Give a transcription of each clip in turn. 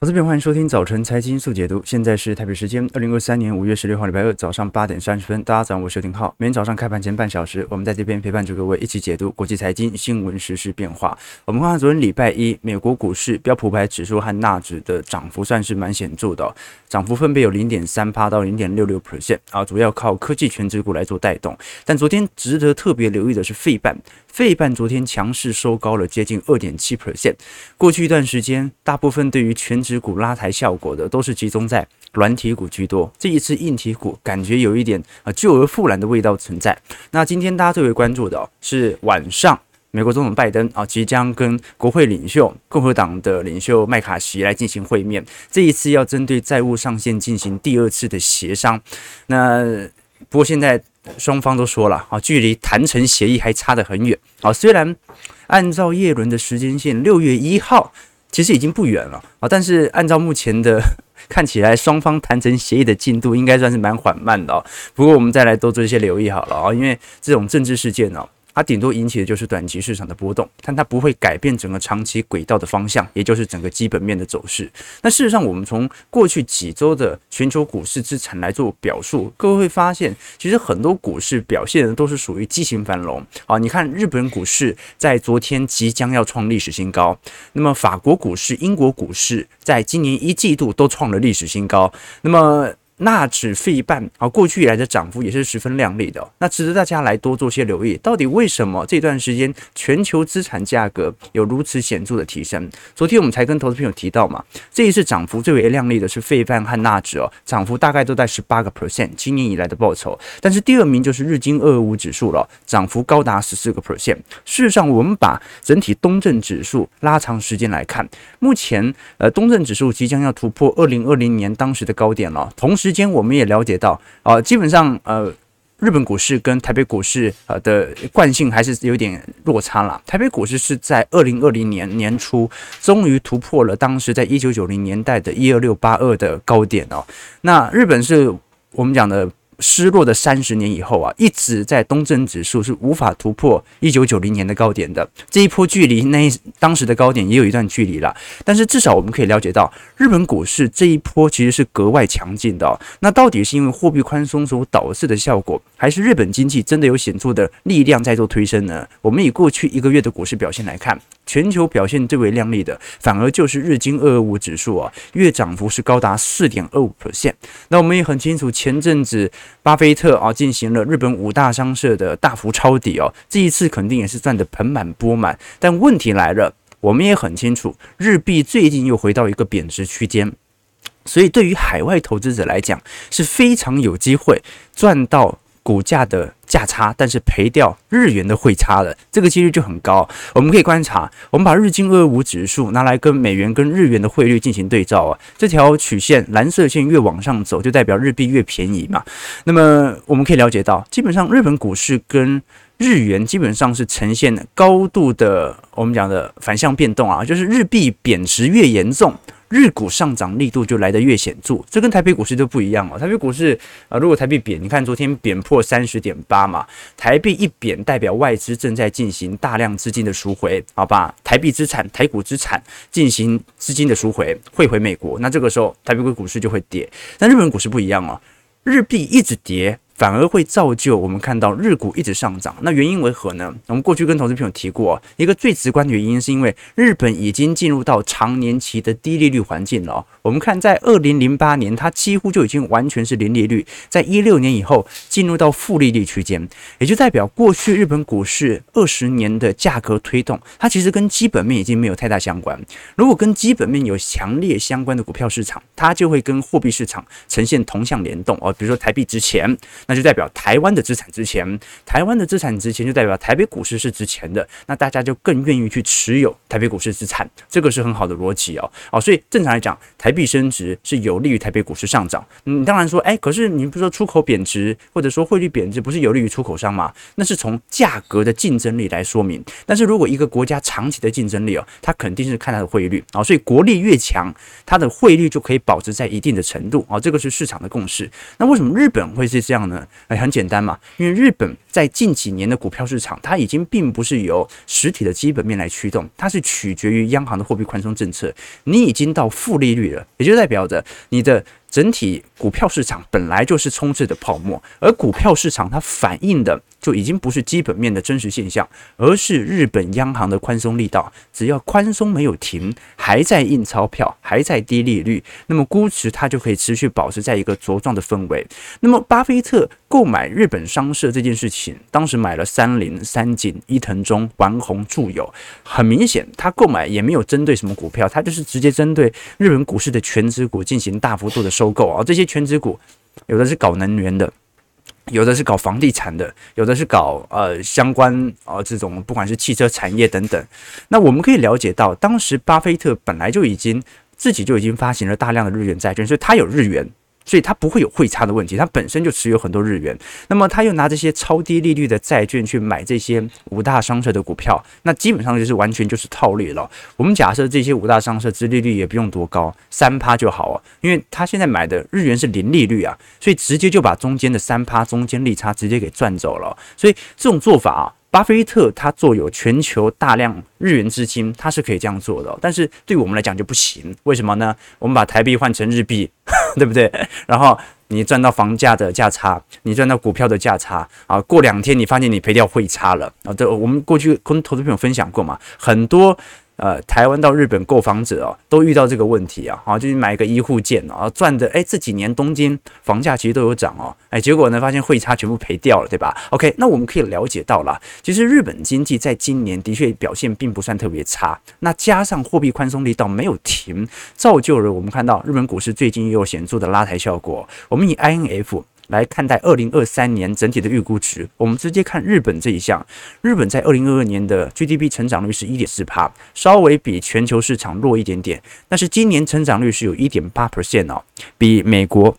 投资朋友，欢迎收听早晨财经速解读。现在是台北时间二零二三年五月十六号礼拜二早上八点三十分。大家早上好，我是刘廷浩。每天早上开盘前半小时，我们在这边陪伴着各位一起解读国际财经新闻、时事变化。我们看看昨天礼拜一，美国股市标普五百指数和纳指的涨幅算是蛮显著的，涨幅分别有零点三趴到零点六六 percent 啊，主要靠科技权值股来做带动。但昨天值得特别留意的是费半。费半昨天强势收高了接近二点七 percent。过去一段时间，大部分对于全值股拉抬效果的都是集中在软体股居多。这一次硬体股感觉有一点啊旧而复燃的味道存在。那今天大家最为关注的，是晚上美国总统拜登啊即将跟国会领袖共和党的领袖麦卡锡来进行会面。这一次要针对债务上限进行第二次的协商。那不过现在。双方都说了啊，距离谈成协议还差得很远啊。虽然按照耶伦的时间线，六月一号其实已经不远了啊，但是按照目前的 看起来，双方谈成协议的进度应该算是蛮缓慢的哦。不过我们再来多做一些留意好了啊，因为这种政治事件呢。它顶多引起的就是短期市场的波动，但它不会改变整个长期轨道的方向，也就是整个基本面的走势。那事实上，我们从过去几周的全球股市资产来做表述，各位会发现，其实很多股市表现的都是属于畸形繁荣啊。你看，日本股市在昨天即将要创历史新高，那么法国股市、英国股市在今年一季度都创了历史新高，那么。纳指费半啊，过去以来的涨幅也是十分亮丽的，那值得大家来多做些留意。到底为什么这段时间全球资产价格有如此显著的提升？昨天我们才跟投资朋友提到嘛，这一次涨幅最为亮丽的是费半和纳指哦，涨幅大概都在十八个 percent，今年以来的报酬。但是第二名就是日经二二五指数了，涨幅高达十四个 percent。事实上，我们把整体东证指数拉长时间来看，目前呃东证指数即将要突破二零二零年当时的高点了，同时。之间我们也了解到，啊，基本上呃，日本股市跟台北股市呃的惯性还是有点落差了。台北股市是在二零二零年年初终于突破了当时在一九九零年代的一二六八二的高点哦。那日本是我们讲的。失落的三十年以后啊，一直在东证指数是无法突破一九九零年的高点的。这一波距离那当时的高点也有一段距离了，但是至少我们可以了解到，日本股市这一波其实是格外强劲的。那到底是因为货币宽松所导致的效果，还是日本经济真的有显著的力量在做推升呢？我们以过去一个月的股市表现来看，全球表现最为亮丽的，反而就是日经二二五指数啊，月涨幅是高达四点二五 percent。那我们也很清楚，前阵子。巴菲特啊，进行了日本五大商社的大幅抄底哦，这一次肯定也是赚得盆满钵满。但问题来了，我们也很清楚，日币最近又回到一个贬值区间，所以对于海外投资者来讲是非常有机会赚到。股价的价差，但是赔掉日元的汇差了，这个几率就很高。我们可以观察，我们把日经二二五指数拿来跟美元跟日元的汇率进行对照啊，这条曲线蓝色线越往上走，就代表日币越便宜嘛。那么我们可以了解到，基本上日本股市跟日元基本上是呈现高度的我们讲的反向变动啊，就是日币贬值越严重。日股上涨力度就来得越显著，这跟台北股市就不一样哦。台北股市啊、如果台币贬，你看昨天贬破三十点八嘛，台币一贬，代表外资正在进行大量资金的赎回，好吧？台币资产、台股资产进行资金的赎回，汇回美国，那这个时候台北股市就会跌。但日本股市不一样哦，日币一直跌。反而会造就我们看到日股一直上涨，那原因为何呢？我们过去跟投资朋友提过，一个最直观的原因是因为日本已经进入到长年期的低利率环境了。我们看在二零零八年，它几乎就已经完全是零利率，在一六年以后进入到负利率区间，也就代表过去日本股市二十年的价格推动，它其实跟基本面已经没有太大相关。如果跟基本面有强烈相关的股票市场，它就会跟货币市场呈现同向联动哦，比如说台币值钱。那就代表台湾的资产值钱，台湾的资产值钱就代表台北股市是值钱的，那大家就更愿意去持有台北股市资产，这个是很好的逻辑哦。哦，所以正常来讲，台币升值是有利于台北股市上涨。嗯当然说，哎，可是你不说出口贬值或者说汇率贬值不是有利于出口商吗？那是从价格的竞争力来说明。但是如果一个国家长期的竞争力哦，它肯定是看它的汇率啊，所以国力越强，它的汇率就可以保持在一定的程度啊，这个是市场的共识。那为什么日本会是这样呢？呢？哎，很简单嘛，因为日本在近几年的股票市场，它已经并不是由实体的基本面来驱动，它是取决于央行的货币宽松政策。你已经到负利率了，也就代表着你的。整体股票市场本来就是充斥的泡沫，而股票市场它反映的就已经不是基本面的真实现象，而是日本央行的宽松力道。只要宽松没有停，还在印钞票，还在低利率，那么估值它就可以持续保持在一个茁壮的氛围。那么巴菲特购买日本商社这件事情，当时买了三菱、三井、伊藤忠、丸红、住友，很明显他购买也没有针对什么股票，他就是直接针对日本股市的权值股进行大幅度的。收购啊，这些全资股，有的是搞能源的，有的是搞房地产的，有的是搞呃相关啊这种不管是汽车产业等等。那我们可以了解到，当时巴菲特本来就已经自己就已经发行了大量的日元债券，所以他有日元。所以它不会有汇差的问题，它本身就持有很多日元，那么他又拿这些超低利率的债券去买这些五大商社的股票，那基本上就是完全就是套利了。我们假设这些五大商社之利率也不用多高，三趴就好啊，因为他现在买的日元是零利率啊，所以直接就把中间的三趴中间利差直接给赚走了。所以这种做法啊。巴菲特他做有全球大量日元资金，他是可以这样做的，但是对我们来讲就不行。为什么呢？我们把台币换成日币，对不对？然后你赚到房价的价差，你赚到股票的价差啊，过两天你发现你赔掉汇差了啊。这我们过去跟投资朋友分享过嘛，很多。呃，台湾到日本购房者哦，都遇到这个问题啊，好，就是买一个一户建啊，赚的哎，这几年东京房价其实都有涨哦，哎，结果呢，发现汇差全部赔掉了，对吧？OK，那我们可以了解到了，其实日本经济在今年的确表现并不算特别差，那加上货币宽松力道没有停，造就了我们看到日本股市最近又有显著的拉抬效果。我们以 INF。来看待二零二三年整体的预估值，我们直接看日本这一项。日本在二零二二年的 GDP 成长率是一点四帕，稍微比全球市场弱一点点，但是今年成长率是有一点八 percent 哦，比美国。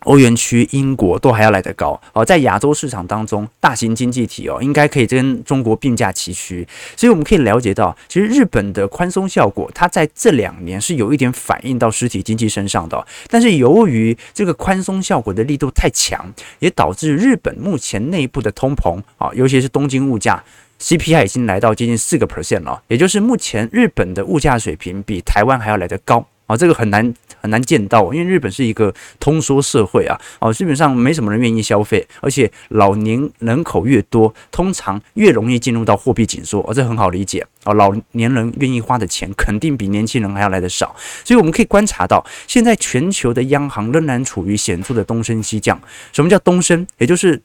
欧元区、英国都还要来得高哦，在亚洲市场当中，大型经济体哦，应该可以跟中国并驾齐驱。所以我们可以了解到，其实日本的宽松效果，它在这两年是有一点反映到实体经济身上的。但是由于这个宽松效果的力度太强，也导致日本目前内部的通膨啊，尤其是东京物价 CPI 已经来到接近四个 percent 了，也就是目前日本的物价水平比台湾还要来得高。啊，这个很难很难见到，因为日本是一个通缩社会啊，哦，基本上没什么人愿意消费，而且老年人口越多，通常越容易进入到货币紧缩，哦，这很好理解啊，老年人愿意花的钱肯定比年轻人还要来得少，所以我们可以观察到，现在全球的央行仍然处于显著的东升西降。什么叫东升？也就是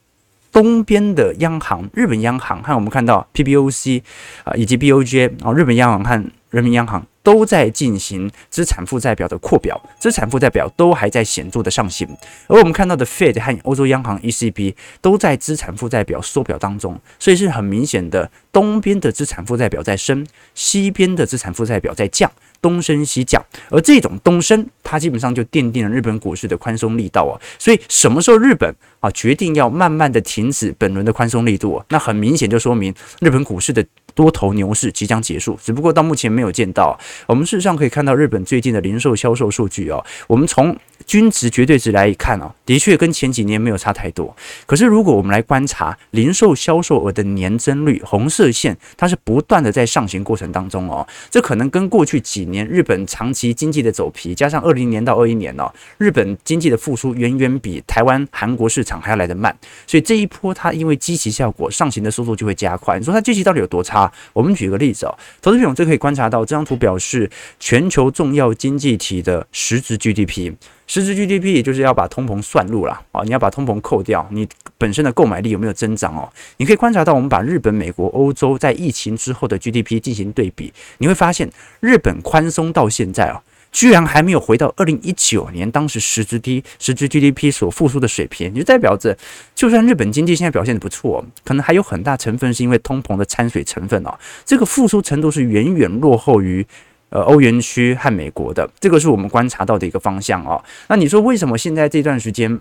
东边的央行，日本央行和我们看到 PBOC 啊，以及 BOJ 啊，日本央行和人民央行。都在进行资产负债表的扩表，资产负债表都还在显著的上行，而我们看到的 Fed 和欧洲央行 ECB 都在资产负债表缩表当中，所以是很明显的，东边的资产负债表在升，西边的资产负债表在降，东升西降，而这种东升，它基本上就奠定了日本股市的宽松力道啊，所以什么时候日本啊决定要慢慢的停止本轮的宽松力度，那很明显就说明日本股市的。多头牛市即将结束，只不过到目前没有见到。我们事实上可以看到日本最近的零售销售数据哦，我们从均值、绝对值来一看哦，的确跟前几年没有差太多。可是如果我们来观察零售销售额的年增率，红色线它是不断的在上行过程当中哦，这可能跟过去几年日本长期经济的走皮，加上二零年到二一年哦，日本经济的复苏远远比台湾、韩国市场还要来得慢，所以这一波它因为积极效果上行的速度就会加快。你说它积极到底有多差？我们举个例子哦，投资朋友这可以观察到，这张图表示全球重要经济体的实质 GDP，实质 GDP 也就是要把通膨算入了啊，你要把通膨扣掉，你本身的购买力有没有增长哦？你可以观察到，我们把日本、美国、欧洲在疫情之后的 GDP 进行对比，你会发现日本宽松到现在哦。居然还没有回到二零一九年当时实质低实质 GDP 所复苏的水平，就代表着，就算日本经济现在表现的不错，可能还有很大成分是因为通膨的掺水成分哦。这个复苏程度是远远落后于呃欧元区和美国的，这个是我们观察到的一个方向哦。那你说为什么现在这段时间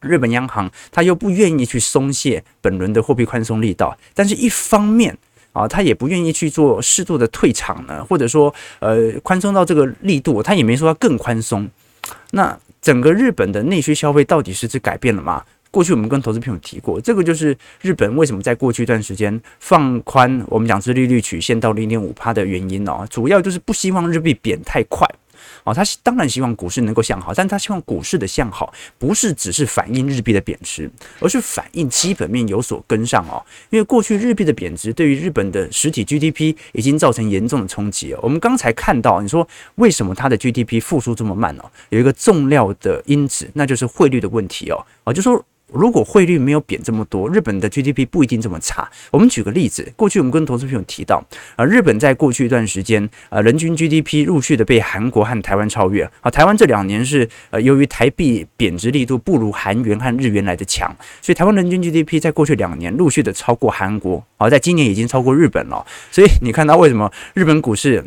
日本央行他又不愿意去松懈本轮的货币宽松力道？但是一方面。啊，他也不愿意去做适度的退场呢，或者说，呃，宽松到这个力度，他也没说要更宽松。那整个日本的内需消费到底是是改变了吗？过去我们跟投资朋友提过，这个就是日本为什么在过去一段时间放宽我们讲殖利率曲线到零点五趴的原因哦，主要就是不希望日币贬太快。哦，他当然希望股市能够向好，但他希望股市的向好不是只是反映日币的贬值，而是反映基本面有所跟上哦。因为过去日币的贬值对于日本的实体 GDP 已经造成严重的冲击哦。我们刚才看到，你说为什么它的 GDP 复苏这么慢呢？有一个重要的因子，那就是汇率的问题哦。哦，就说。如果汇率没有贬这么多，日本的 GDP 不一定这么差。我们举个例子，过去我们跟投资朋友提到，啊，日本在过去一段时间，啊，人均 GDP 陆续的被韩国和台湾超越。啊，台湾这两年是呃，由于台币贬值力度不如韩元和日元来的强，所以台湾人均 GDP 在过去两年陆续的超过韩国，啊，在今年已经超过日本了。所以你看到为什么日本股市？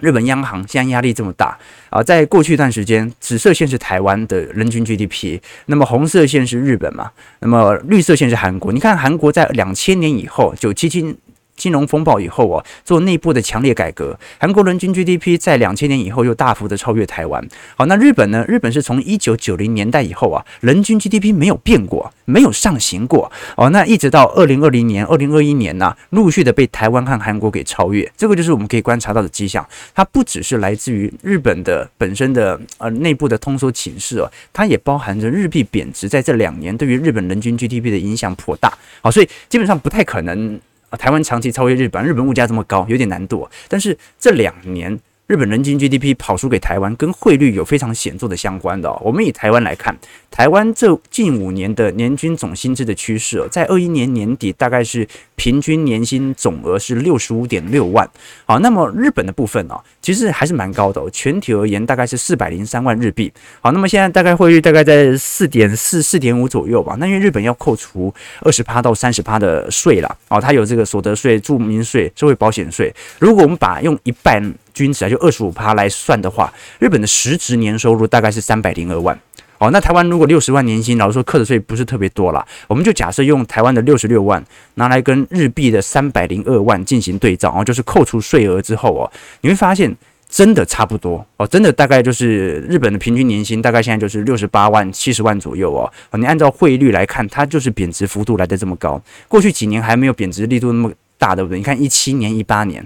日本央行现在压力这么大啊，在过去一段时间，紫色线是台湾的人均 GDP，那么红色线是日本嘛，那么绿色线是韩国。你看韩国在两千年以后，九七七。金融风暴以后啊，做内部的强烈改革，韩国人均 GDP 在两千年以后又大幅的超越台湾。好，那日本呢？日本是从一九九零年代以后啊，人均 GDP 没有变过，没有上行过。哦，那一直到二零二零年、二零二一年呢、陆续的被台湾和韩国给超越。这个就是我们可以观察到的迹象。它不只是来自于日本的本身的呃内部的通缩情势哦，它也包含着日币贬值在这两年对于日本人均 GDP 的影响颇大。好，所以基本上不太可能。台湾长期超越日本，日本物价这么高，有点难度。但是这两年，日本人均 GDP 跑输给台湾，跟汇率有非常显著的相关的哦。我们以台湾来看，台湾这近五年的年均总薪资的趋势哦，在二一年年底大概是平均年薪总额是六十五点六万。好，那么日本的部分哦，其实还是蛮高的哦，全体而言大概是四百零三万日币。好，那么现在大概汇率大概在四点四、四点五左右吧。那因为日本要扣除二十趴到三十趴的税啦，哦，它有这个所得税、住民税、社会保险税。如果我们把用一半均值啊，就二十五趴来算的话，日本的实质年收入大概是三百零二万。哦，那台湾如果六十万年薪，老实说课的税不是特别多啦，我们就假设用台湾的六十六万拿来跟日币的三百零二万进行对照，哦，就是扣除税额之后哦，你会发现真的差不多哦，真的大概就是日本的平均年薪大概现在就是六十八万、七十万左右哦。你按照汇率来看，它就是贬值幅度来得这么高，过去几年还没有贬值力度那么大，对不对？你看一七年、一八年。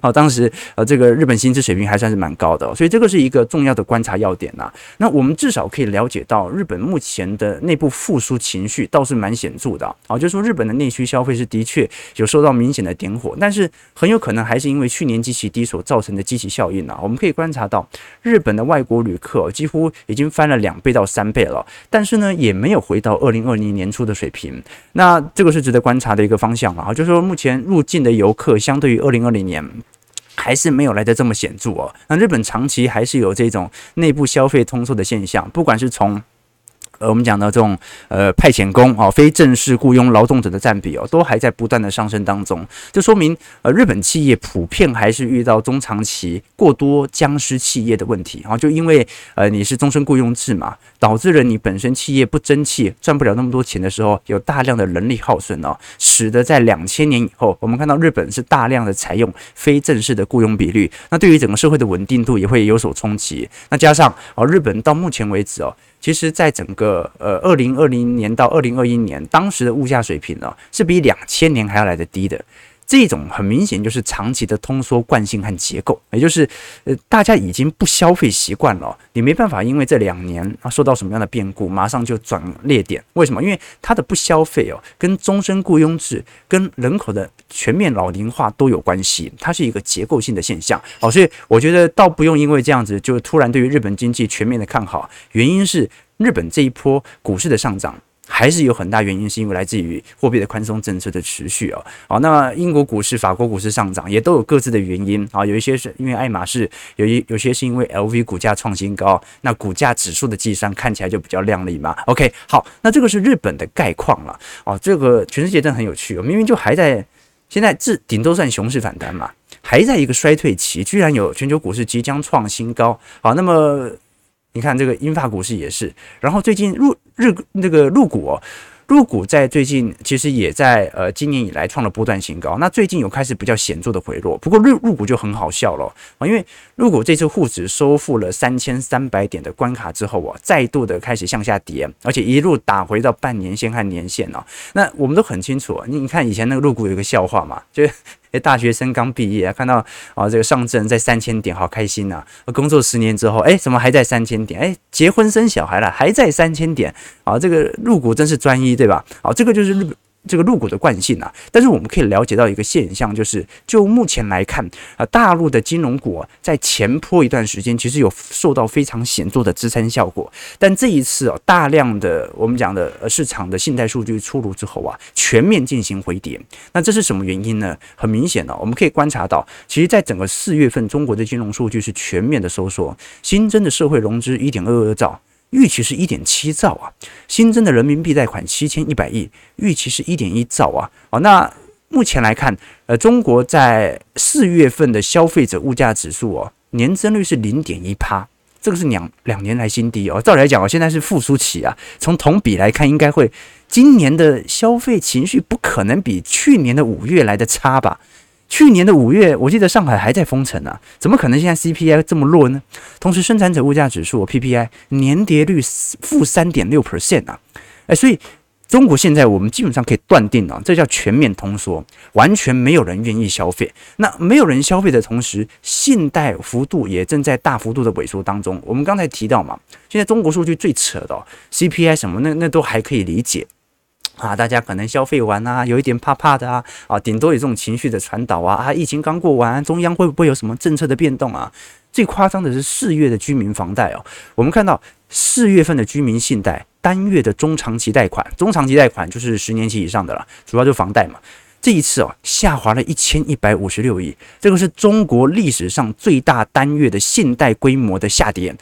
好，当时呃，这个日本薪资水平还算是蛮高的，所以这个是一个重要的观察要点呐。那我们至少可以了解到，日本目前的内部复苏情绪倒是蛮显著的啊。就是说，日本的内需消费是的确有受到明显的点火，但是很有可能还是因为去年基期低所造成的基期效应啊。我们可以观察到，日本的外国旅客几乎已经翻了两倍到三倍了，但是呢，也没有回到二零二零年初的水平。那这个是值得观察的一个方向啊。就是说，目前入境的游客相对于二零二零年。还是没有来得这么显著哦。那日本长期还是有这种内部消费通缩的现象，不管是从。呃，我们讲的这种呃派遣工啊，非正式雇佣劳动者的占比哦，都还在不断的上升当中。这说明呃，日本企业普遍还是遇到中长期过多僵尸企业的问题啊。就因为呃你是终身雇佣制嘛，导致了你本身企业不争气，赚不了那么多钱的时候，有大量的人力耗损哦，使得在两千年以后，我们看到日本是大量的采用非正式的雇佣比率，那对于整个社会的稳定度也会有所冲击。那加上哦，日本到目前为止哦。其实，在整个呃二零二零年到二零二一年，当时的物价水平呢，是比两千年还要来得低的。这种很明显就是长期的通缩惯性和结构，也就是呃大家已经不消费习惯了，你没办法因为这两年啊受到什么样的变故，马上就转裂点。为什么？因为它的不消费哦，跟终身雇佣制、跟人口的全面老龄化都有关系，它是一个结构性的现象。哦，所以我觉得倒不用因为这样子就突然对于日本经济全面的看好，原因是日本这一波股市的上涨。还是有很大原因，是因为来自于货币的宽松政策的持续哦。好，那英国股市、法国股市上涨也都有各自的原因啊。有一些是因为爱马仕，有一有些是因为 LV 股价创新高，那股价指数的计算看起来就比较亮丽嘛。OK，好，那这个是日本的概况了哦。这个全世界真的很有趣，明明就还在现在至顶多算熊市反弹嘛，还在一个衰退期，居然有全球股市即将创新高。好，那么。你看这个英法股市也是，然后最近入日那个入股哦，入股在最近其实也在呃今年以来创了波段新高，那最近有开始比较显著的回落。不过入入股就很好笑了啊，因为入股这次沪指收复了三千三百点的关卡之后啊，再度的开始向下跌，而且一路打回到半年线和年线哦。那我们都很清楚，你你看以前那个入股有个笑话嘛，就。诶，大学生刚毕业，看到啊这个上证在三千点，好开心呐！工作十年之后，诶，怎么还在三千点？诶，结婚生小孩了，还在三千点啊！这个入股真是专一，对吧？好，这个就是入。这个入股的惯性啊，但是我们可以了解到一个现象，就是就目前来看啊，大陆的金融股在前坡一段时间其实有受到非常显著的支撑效果，但这一次啊，大量的我们讲的呃市场的信贷数据出炉之后啊，全面进行回跌，那这是什么原因呢？很明显呢，我们可以观察到，其实在整个四月份，中国的金融数据是全面的收缩，新增的社会融资一点二二兆。预期是一点七兆啊，新增的人民币贷款七千一百亿，预期是一点一兆啊。好，那目前来看，呃，中国在四月份的消费者物价指数哦，年增率是零点一趴，这个是两两年来新低哦。照理来讲哦，现在是复苏期啊，从同比来看，应该会今年的消费情绪不可能比去年的五月来的差吧。去年的五月，我记得上海还在封城啊，怎么可能现在 CPI 这么弱呢？同时，生产者物价指数 PPI 年跌率负三点六 percent 啊，哎，所以中国现在我们基本上可以断定啊，这叫全面通缩，完全没有人愿意消费。那没有人消费的同时，信贷幅度也正在大幅度的萎缩当中。我们刚才提到嘛，现在中国数据最扯的哦，CPI 什么那那都还可以理解。啊，大家可能消费完啊，有一点怕怕的啊，啊，顶多有这种情绪的传导啊，啊，疫情刚过完，中央会不会有什么政策的变动啊？最夸张的是四月的居民房贷哦，我们看到四月份的居民信贷单月的中长期贷款，中长期贷款就是十年期以上的了，主要就房贷嘛。这一次哦，下滑了一千一百五十六亿，这个是中国历史上最大单月的信贷规模的下跌，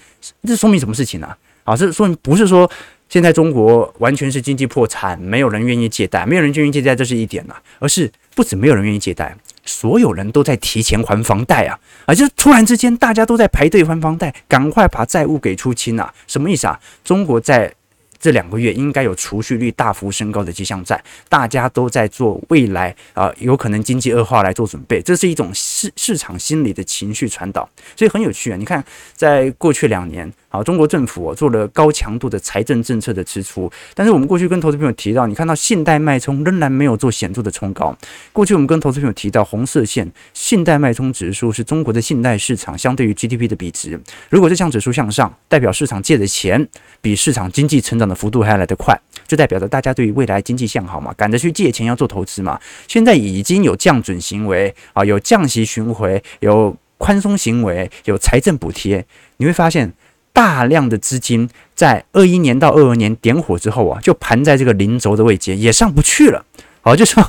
这说明什么事情呢？啊，这说明不是说。现在中国完全是经济破产，没有人愿意借贷，没有人愿意借贷，这是一点呐。而是不止没有人愿意借贷，所有人都在提前还房贷啊！啊，就是突然之间大家都在排队还房贷，赶快把债务给出清啊！什么意思啊？中国在这两个月应该有储蓄率大幅升高的迹象在，大家都在做未来啊有可能经济恶化来做准备，这是一种市市场心理的情绪传导，所以很有趣啊！你看，在过去两年。好，中国政府做了高强度的财政政策的支出，但是我们过去跟投资朋友提到，你看到信贷脉冲仍然没有做显著的冲高。过去我们跟投资朋友提到，红色线信贷脉冲指数是中国的信贷市场相对于 GDP 的比值。如果这项指数向上，代表市场借的钱比市场经济成长的幅度还要来得快，就代表着大家对于未来经济向好嘛，赶着去借钱要做投资嘛。现在已经有降准行为啊，有降息巡回，有宽松行为，有财政补贴，你会发现。大量的资金在二一年到二二年点火之后啊，就盘在这个零轴的位阶，也上不去了。好，就说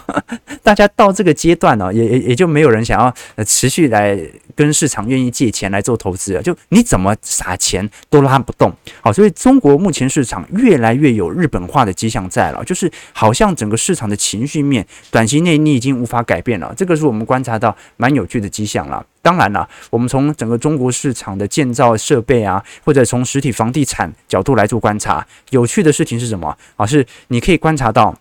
大家到这个阶段呢，也也也就没有人想要呃持续来跟市场愿意借钱来做投资了。就你怎么撒钱都拉不动。好，所以中国目前市场越来越有日本化的迹象在了，就是好像整个市场的情绪面短期内你已经无法改变了。这个是我们观察到蛮有趣的迹象了。当然了，我们从整个中国市场的建造设备啊，或者从实体房地产角度来做观察，有趣的事情是什么？啊，是你可以观察到。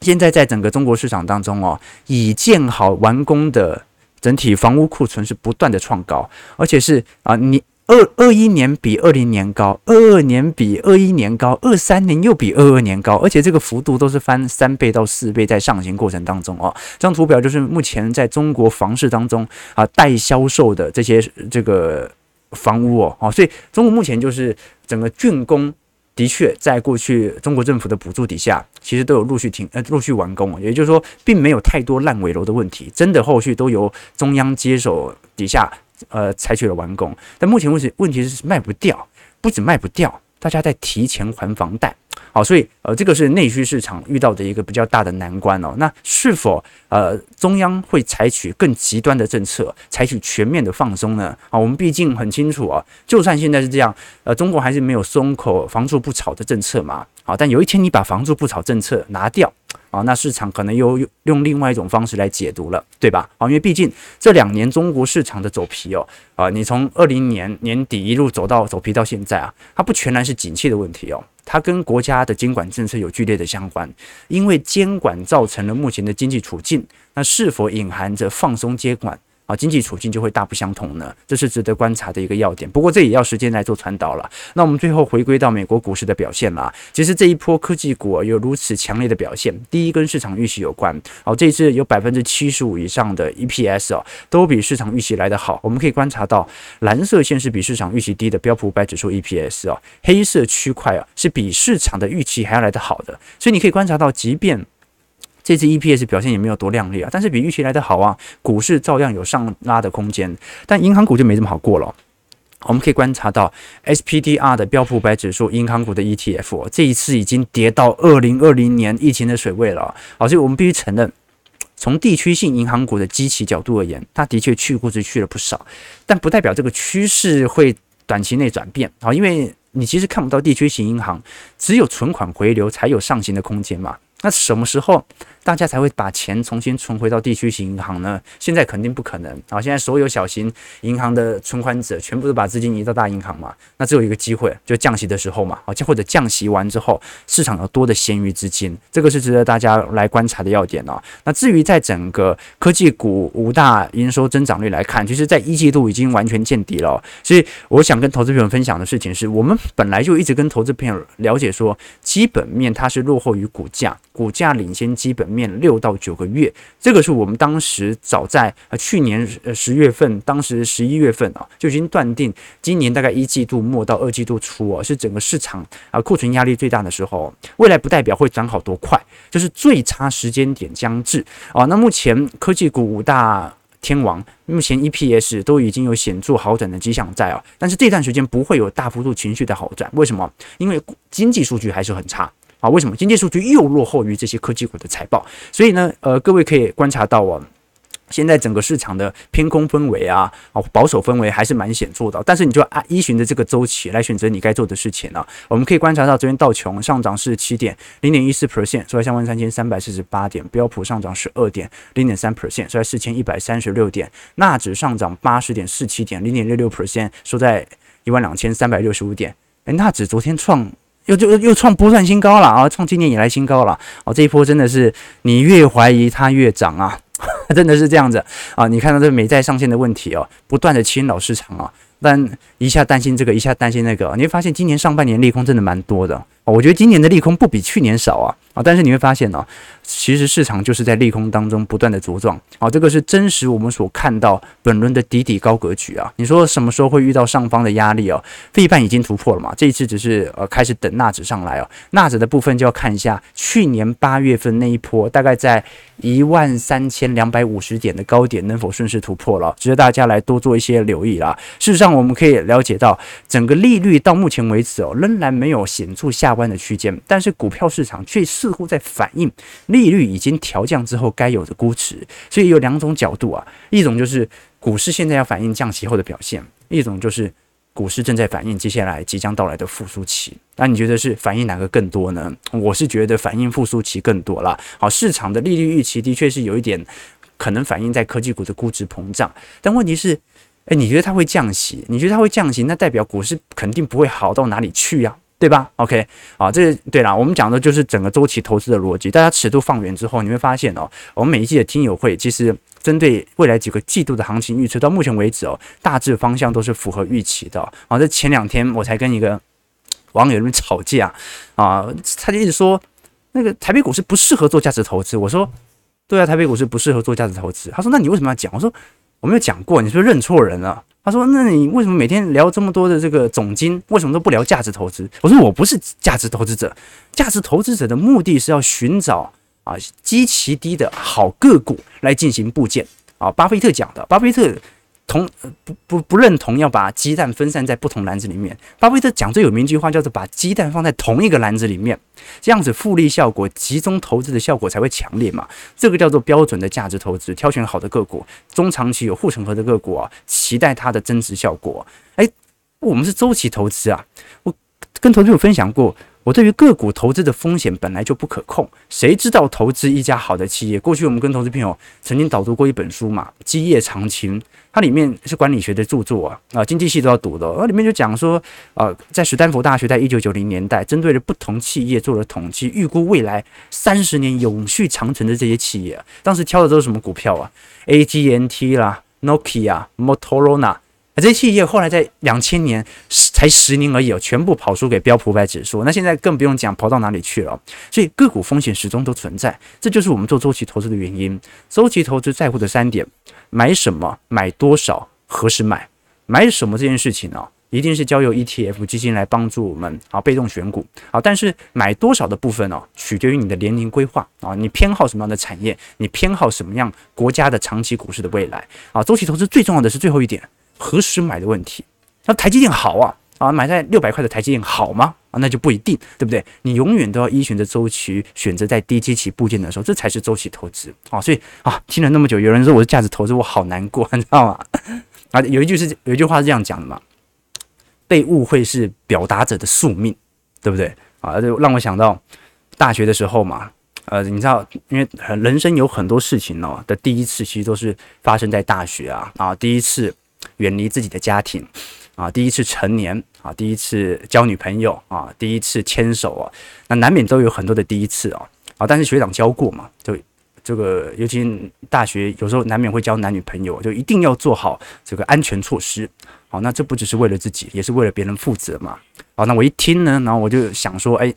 现在在整个中国市场当中哦，已建好完工的整体房屋库存是不断的创高，而且是啊，你二二一年比二零年高，二二年比二一年高，二三年又比二二年高，而且这个幅度都是翻三倍到四倍在上行过程当中哦。这张图表就是目前在中国房市当中啊待销售的这些这个房屋哦，哦，所以中国目前就是整个竣工。的确，在过去中国政府的补助底下，其实都有陆续停呃陆续完工，也就是说，并没有太多烂尾楼的问题，真的后续都由中央接手底下呃采取了完工。但目前问题问题是卖不掉，不止卖不掉，大家在提前还房贷。好，所以呃，这个是内需市场遇到的一个比较大的难关哦。那是否呃中央会采取更极端的政策，采取全面的放松呢？啊，我们毕竟很清楚啊，就算现在是这样，呃，中国还是没有松口房住不炒的政策嘛。好，但有一天你把房住不炒政策拿掉，啊，那市场可能又用另外一种方式来解读了，对吧？啊，因为毕竟这两年中国市场的走皮哦，啊，你从二零年年底一路走到走皮到现在啊，它不全然是景气的问题哦，它跟国家的监管政策有剧烈的相关，因为监管造成了目前的经济处境，那是否隐含着放松监管？啊，经济处境就会大不相同呢，这是值得观察的一个要点。不过这也要时间来做传导了。那我们最后回归到美国股市的表现啦。其实这一波科技股有如此强烈的表现，第一跟市场预期有关。好，这一次有百分之七十五以上的 EPS 哦，都比市场预期来得好。我们可以观察到，蓝色线是比市场预期低的标普五百指数 EPS 哦，黑色区块啊是比市场的预期还要来得好的。所以你可以观察到，即便这次 EPS 表现也没有多亮丽啊，但是比预期来得好啊，股市照样有上拉的空间。但银行股就没这么好过了。我们可以观察到 SPDR 的标普五百指数银行股的 ETF 这一次已经跌到二零二零年疫情的水位了。好，所以我们必须承认，从地区性银行股的基期角度而言，它的确去估值去了不少，但不代表这个趋势会短期内转变。好，因为你其实看不到地区型银行，只有存款回流才有上行的空间嘛。那什么时候大家才会把钱重新存回到地区型银行呢？现在肯定不可能啊！现在所有小型银行的存款者全部都把资金移到大银行嘛？那只有一个机会，就降息的时候嘛，啊，或者降息完之后，市场有多的闲余资金，这个是值得大家来观察的要点哦。那至于在整个科技股五大营收增长率来看，其实在一季度已经完全见底了。所以我想跟投资朋友分享的事情是，我们本来就一直跟投资朋友了解说，基本面它是落后于股价。股价领先基本面面六到九个月，这个是我们当时早在呃去年呃十月份，当时十一月份啊就已经断定，今年大概一季度末到二季度初啊是整个市场啊库存压力最大的时候，未来不代表会涨好多快，就是最差时间点将至啊。那目前科技股五大天王目前 EPS 都已经有显著好转的迹象在啊，但是这段时间不会有大幅度情绪的好转，为什么？因为经济数据还是很差。啊，为什么经济数据又落后于这些科技股的财报？所以呢，呃，各位可以观察到哦，现在整个市场的偏空氛围啊，啊，保守氛围还是蛮显著的。但是你就按依循着这个周期来选择你该做的事情啊。我们可以观察到，昨天道琼上涨是七点零点一四 percent，收在三万三千三百四十八点；标普上涨十二点零点三 percent，收在四千一百三十六点；纳指上涨八十点四七点零点六六 percent，收在一万两千三百六十五点。哎，纳指昨天创。又就又创波段新高了啊！创今年以来新高了哦！这一波真的是你越怀疑它越涨啊，真的是这样子啊！你看到这美债上限的问题哦，不断的侵扰市场啊，但一下担心这个，一下担心那个，你会发现今年上半年利空真的蛮多的。我觉得今年的利空不比去年少啊啊！但是你会发现呢，其实市场就是在利空当中不断的茁壮啊，这个是真实我们所看到本轮的底底高格局啊。你说什么时候会遇到上方的压力哦？费半已经突破了嘛？这一次只是呃开始等纳指上来哦。纳指的部分就要看一下去年八月份那一波，大概在一万三千两百五十点的高点能否顺势突破了，值得大家来多做一些留意啦。事实上，我们可以了解到整个利率到目前为止哦，仍然没有显著下。弯的区间，但是股票市场却似乎在反映利率已经调降之后该有的估值，所以有两种角度啊，一种就是股市现在要反映降息后的表现，一种就是股市正在反映接下来即将到来的复苏期。那你觉得是反映哪个更多呢？我是觉得反映复苏期更多了。好，市场的利率预期的确是有一点可能反映在科技股的估值膨胀，但问题是，诶，你觉得它会降息？你觉得它会降息，那代表股市肯定不会好到哪里去呀？对吧？OK，啊，这对啦，我们讲的就是整个周期投资的逻辑。大家尺度放远之后，你会发现哦，我们每一季的听友会其实针对未来几个季度的行情预测，到目前为止哦，大致方向都是符合预期的。啊，这前两天我才跟一个网友们吵架啊，他就一直说那个台北股市不适合做价值投资。我说，对啊，台北股市不适合做价值投资。他说，那你为什么要讲？我说，我没有讲过，你是不是认错人了？他说：“那你为什么每天聊这么多的这个总金，为什么都不聊价值投资？”我说：“我不是价值投资者，价值投资者的目的是要寻找啊极其低的好个股来进行部件啊。”巴菲特讲的，巴菲特。同不不不认同要把鸡蛋分散在不同篮子里面。巴菲特讲最有名一句话叫做“把鸡蛋放在同一个篮子里面”，这样子复利效果、集中投资的效果才会强烈嘛。这个叫做标准的价值投资，挑选好的个股，中长期有护城河的个股啊，期待它的增值效果。哎，我们是周期投资啊，我。跟投资有分享过。我对于个股投资的风险本来就不可控，谁知道投资一家好的企业？过去我们跟投资朋友曾经导读过一本书嘛，《基业长青》，它里面是管理学的著作啊，啊，经济系都要读的。而里面就讲说，啊，在史丹佛大学在一九九零年代，针对了不同企业做了统计，预估未来三十年永续长存的这些企业，当时挑的都是什么股票啊？AT&T 啦，Nokia、Motorola。这些企业后来在两千年才十年而已哦，全部跑输给标普五百指数。那现在更不用讲跑到哪里去了。所以个股风险始终都存在，这就是我们做周期投资的原因。周期投资在乎的三点：买什么、买多少、何时买。买什么这件事情呢，一定是交由 ETF 基金来帮助我们啊，被动选股啊。但是买多少的部分呢，取决于你的年龄规划啊，你偏好什么样的产业，你偏好什么样国家的长期股市的未来啊。周期投资最重要的是最后一点。何时买的问题？那台积电好啊啊，买在六百块的台积电好吗？啊，那就不一定，对不对？你永远都要依循着周期，选择在低基期部件的时候，这才是周期投资啊。所以啊，听了那么久，有人说我是价值投资，我好难过，你知道吗？啊，有一句是有一句话是这样讲的嘛，被误会是表达者的宿命，对不对？啊，就让我想到大学的时候嘛，呃，你知道，因为人生有很多事情哦的第一次，其实都是发生在大学啊啊，第一次。远离自己的家庭啊，第一次成年啊，第一次交女朋友啊，第一次牵手啊，那难免都有很多的第一次啊啊！但是学长教过嘛，就这个，尤其大学有时候难免会交男女朋友，就一定要做好这个安全措施。好，那这不只是为了自己，也是为了别人负责嘛。好，那我一听呢，然后我就想说，哎。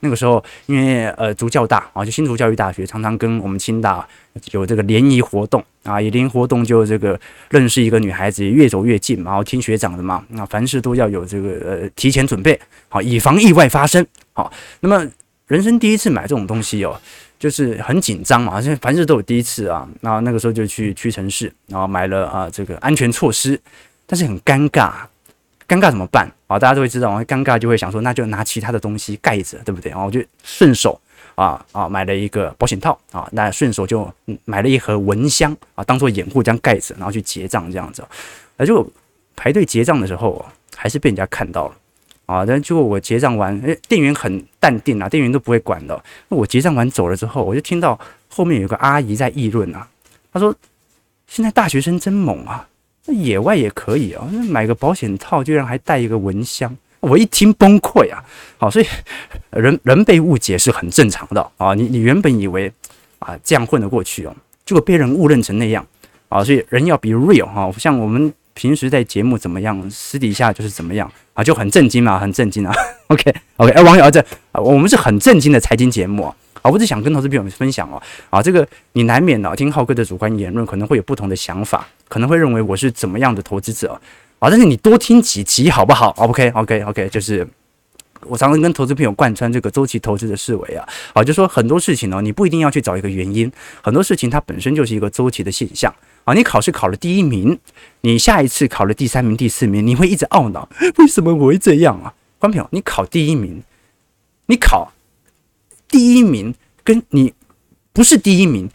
那个时候，因为呃，竹教大啊，就新竹教育大学，常常跟我们清大有这个联谊活动啊，以联谊活动就这个认识一个女孩子，越走越近嘛，然后听学长的嘛，那凡事都要有这个呃提前准备，好，以防意外发生。好，那么人生第一次买这种东西哦，就是很紧张嘛，好像凡事都有第一次啊。然后那个时候就去屈臣氏，然后买了啊这个安全措施，但是很尴尬。尴尬怎么办啊？大家都会知道，我尴尬就会想说，那就拿其他的东西盖着，对不对？然后我就顺手啊啊买了一个保险套啊，那顺手就买了一盒蚊香啊，当做掩护这样盖着，然后去结账这样子。而就排队结账的时候，还是被人家看到了啊。但结果我结账完，诶，店员很淡定啊，店员都不会管的。我结账完走了之后，我就听到后面有个阿姨在议论啊，她说：“现在大学生真猛啊！”那野外也可以啊，那买个保险套居然还带一个蚊香，我一听崩溃啊！好，所以人人被误解是很正常的啊。你你原本以为啊这样混得过去哦，结果被人误认成那样啊。所以人要比 real 哈，像我们平时在节目怎么样，私底下就是怎么样啊，就很震惊嘛，很震惊啊。OK OK，哎，网友这我们是很震惊的财经节目啊。我只想跟投资朋友们分享哦，啊，这个你难免呢听浩哥的主观言论，可能会有不同的想法，可能会认为我是怎么样的投资者啊，但是你多听几集好不好？OK OK OK，就是我常常跟投资朋友贯穿这个周期投资的思维啊，啊，就说很多事情呢，你不一定要去找一个原因，很多事情它本身就是一个周期的现象啊。你考试考了第一名，你下一次考了第三名、第四名，你会一直懊恼，为什么我会这样啊？关朋友，你考第一名，你考。第一名跟你不是第一名，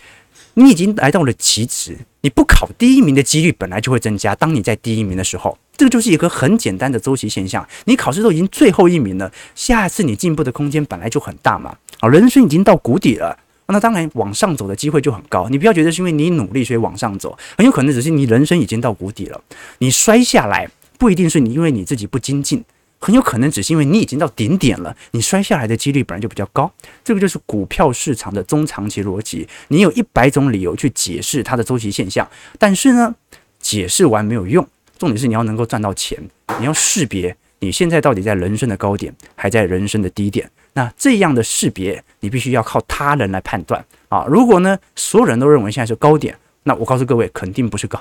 你已经来到了极值。你不考第一名的几率本来就会增加。当你在第一名的时候，这个就是一个很简单的周期现象。你考试都已经最后一名了，下次你进步的空间本来就很大嘛。啊，人生已经到谷底了，那当然往上走的机会就很高。你不要觉得是因为你努力所以往上走，很有可能只是你人生已经到谷底了。你摔下来不一定是你因为你自己不精进。很有可能只是因为你已经到顶点了，你摔下来的几率本来就比较高。这个就是股票市场的中长期逻辑。你有一百种理由去解释它的周期现象，但是呢，解释完没有用。重点是你要能够赚到钱，你要识别你现在到底在人生的高点，还在人生的低点。那这样的识别，你必须要靠他人来判断啊。如果呢，所有人都认为现在是高点，那我告诉各位，肯定不是高。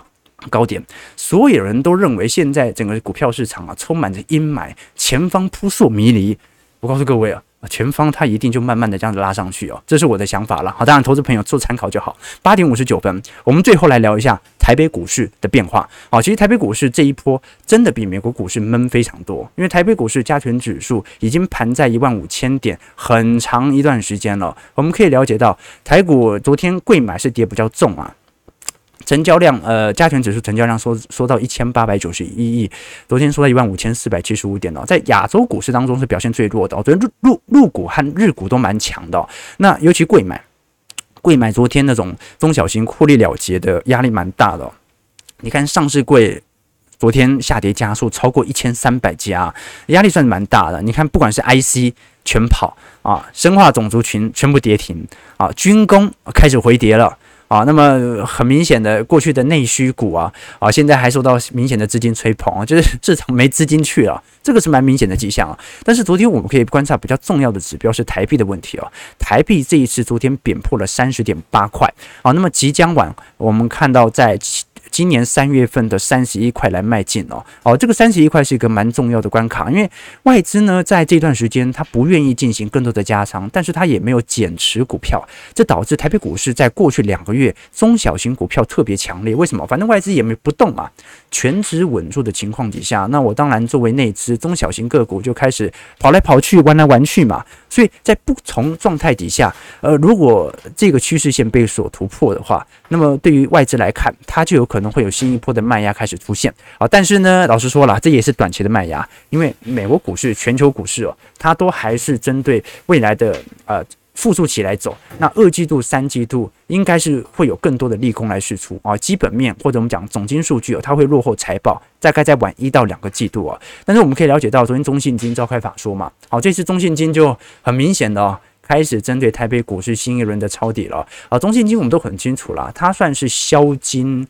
高点，所有人都认为现在整个股票市场啊充满着阴霾，前方扑朔迷离。我告诉各位啊，前方它一定就慢慢的这样子拉上去哦，这是我的想法了。好，当然投资朋友做参考就好。八点五十九分，我们最后来聊一下台北股市的变化。好，其实台北股市这一波真的比美国股市闷非常多，因为台北股市加权指数已经盘在一万五千点很长一段时间了。我们可以了解到，台股昨天贵买是跌比较重啊。成交量，呃，加权指数成交量缩缩到一千八百九十一亿，昨天说到一万五千四百七十五点哦，在亚洲股市当中是表现最弱的哦。昨天入入股和日股都蛮强的哦，那尤其贵买，贵买昨天那种中小型获利了结的压力蛮大的哦。你看上市贵昨天下跌加速超过一千三百家，压力算是蛮大的。你看不管是 IC 全跑啊，生化种族群全部跌停啊，军工开始回跌了。啊，那么很明显的，过去的内需股啊，啊，现在还受到明显的资金吹捧，就是 市场没资金去了，这个是蛮明显的迹象啊。但是昨天我们可以观察比较重要的指标是台币的问题哦，台币这一次昨天贬破了三十点八块啊，那么即将晚我们看到在。今年三月份的三十一块来迈进哦，哦，这个三十一块是一个蛮重要的关卡，因为外资呢在这段时间他不愿意进行更多的加仓，但是他也没有减持股票，这导致台北股市在过去两个月中小型股票特别强烈。为什么？反正外资也没不动嘛，权值稳住的情况底下，那我当然作为内资，中小型个股就开始跑来跑去，玩来玩去嘛。所以在不同状态底下，呃，如果这个趋势线被所突破的话，那么对于外资来看，它就有可能可能会有新一波的卖压开始出现啊。但是呢，老实说了，这也是短期的卖压，因为美国股市、全球股市哦，它都还是针对未来的呃。复苏起来走，那二季度、三季度应该是会有更多的利空来释出啊，基本面或者我们讲总经数据哦，它会落后财报，大概在晚一到两个季度啊。但是我们可以了解到，昨天中信金召开法说嘛，好，这次中信金就很明显的哦，开始针对台北股市新一轮的抄底了啊。中信金我们都很清楚啦，它算是消金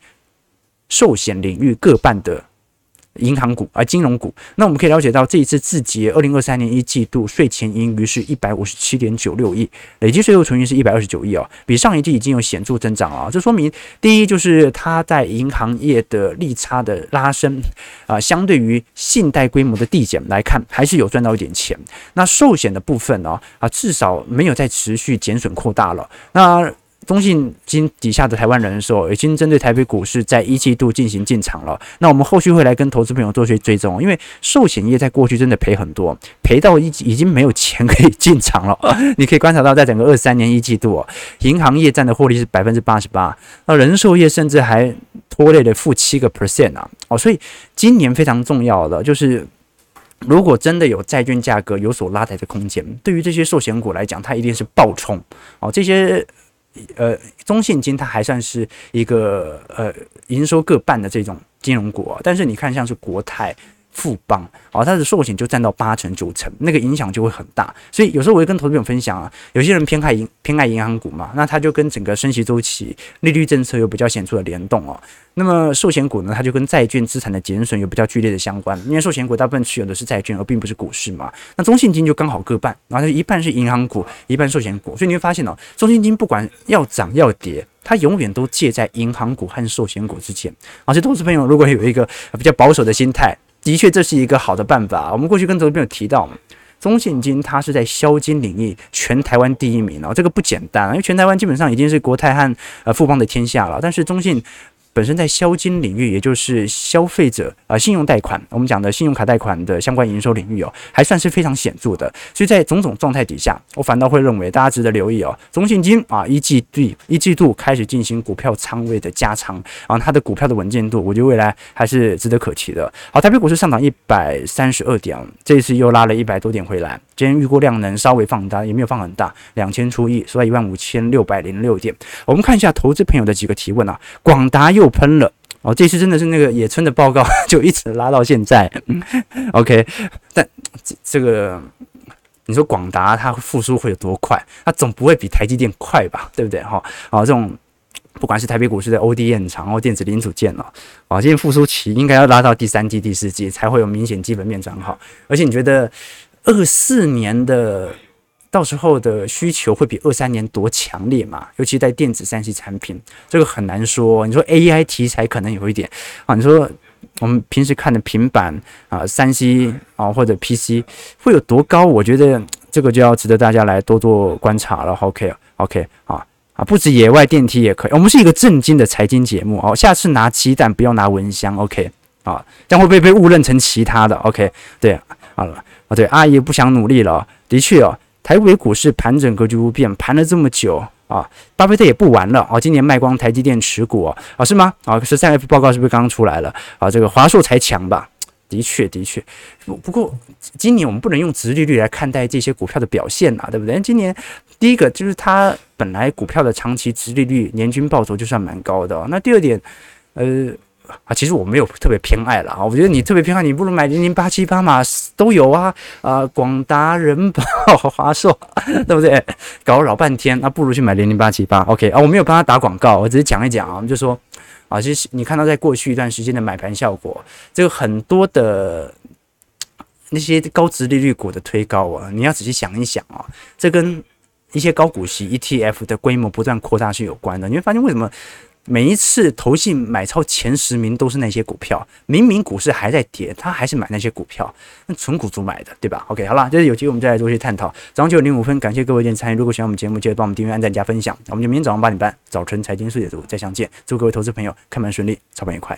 寿险领域各半的。银行股啊，金融股，那我们可以了解到，这一次自结二零二三年一季度税前盈余是一百五十七点九六亿，累计税后存余是一百二十九亿哦，比上一季已经有显著增长啊。这说明第一就是它在银行业的利差的拉升啊，相对于信贷规模的递减来看，还是有赚到一点钱。那寿险的部分呢啊，至少没有再持续减损扩大了。那中信金底下的台湾人寿已经针对台北股市在一季度进行进场了。那我们后续会来跟投资朋友做些追踪，因为寿险业在过去真的赔很多，赔到已已经没有钱可以进场了。你可以观察到，在整个二三年一季度，银行业占的获利是百分之八十八，那人寿业甚至还拖累了负七个 percent 啊。哦，所以今年非常重要的就是，如果真的有债券价格有所拉抬的空间，对于这些寿险股来讲，它一定是暴冲哦。这些。呃，中信金它还算是一个呃营收各半的这种金融股，但是你看像是国泰。富邦哦，它的寿险就占到八成九成，那个影响就会很大。所以有时候我会跟投资朋友分享啊，有些人偏爱银偏爱银行股嘛，那它就跟整个升息周期、利率政策有比较显著的联动哦。那么寿险股呢，它就跟债券资产的减损有比较剧烈的相关，因为寿险股大部分持有的是债券，而并不是股市嘛。那中信金就刚好各半，然后一半是银行股，一半寿险股。所以你会发现哦，中信金不管要涨要跌，它永远都介在银行股和寿险股之间。而且投资朋友如果有一个比较保守的心态。的确，这是一个好的办法。我们过去跟投资朋友提到，中信金它是在销金领域全台湾第一名哦，这个不简单，因为全台湾基本上已经是国泰和呃富邦的天下了，但是中信。本身在消金领域，也就是消费者啊、信用贷款，我们讲的信用卡贷款的相关营收领域哦，还算是非常显著的。所以在种种状态底下，我反倒会认为大家值得留意哦。中信金啊，一季度一季度开始进行股票仓位的加仓啊，它的股票的稳健度，我觉得未来还是值得可期的。好，台北股市上涨一百三十二点，这一次又拉了一百多点回来。今天预估量能稍微放大，也没有放很大，两千出亿，所以一万五千六百零六点。我们看一下投资朋友的几个提问啊，广达又喷了哦，这次真的是那个野村的报告 就一直拉到现在。OK，但这个你说广达它复苏会有多快？它总不会比台积电快吧？对不对？哈，好，这种不管是台北股市的 ODM 厂或电子零组件哦，啊，今天复苏期应该要拉到第三季、第四季才会有明显基本面转好。而且你觉得二四年的？到时候的需求会比二三年多强烈嘛？尤其在电子三 C 产品，这个很难说。你说 AI 题材可能有一点啊，你说我们平时看的平板啊、三 C 啊或者 PC 会有多高？我觉得这个就要值得大家来多做观察了。OK OK 啊啊，不止野外电梯也可以。我们是一个正经的财经节目哦。下次拿鸡蛋不要拿蚊香。OK 啊，这样会不会被误认成其他的？OK 对，好了啊，对，阿姨不想努力了。的确哦。台北股市盘整格局不变，盘了这么久啊，巴菲特也不玩了啊，今年卖光台积电持股啊，啊是吗？啊，十三 F 报告是不是刚刚出来了？啊，这个华硕才强吧？的确，的确。不不过今年我们不能用殖利率来看待这些股票的表现啊，对不对？今年第一个就是它本来股票的长期殖利率年均报酬就算蛮高的哦。那第二点，呃。啊，其实我没有特别偏爱了啊，我觉得你特别偏爱，你不如买零零八七八嘛，都有啊，啊，广达、人保、华硕，对不对？搞了老半天，那不如去买零零八七八。OK 啊，我没有帮他打广告，我只是讲一讲啊，我们就说啊，其实你看到在过去一段时间的买盘效果，这个很多的那些高值利率股的推高啊，你要仔细想一想啊，这跟一些高股息 ETF 的规模不断扩大是有关的，你会发现为什么？每一次投信买超前十名都是那些股票，明明股市还在跌，他还是买那些股票，那纯股族买的，对吧？OK，好了，这是有机会我们再来做一些探讨。早上九点零五分，感谢各位今天参与。如果喜欢我们节目，记得帮我们订阅、按赞、加分享。我们就明天早上八点半，早晨财经速解读再相见。祝各位投资朋友开门顺利，操盘愉快。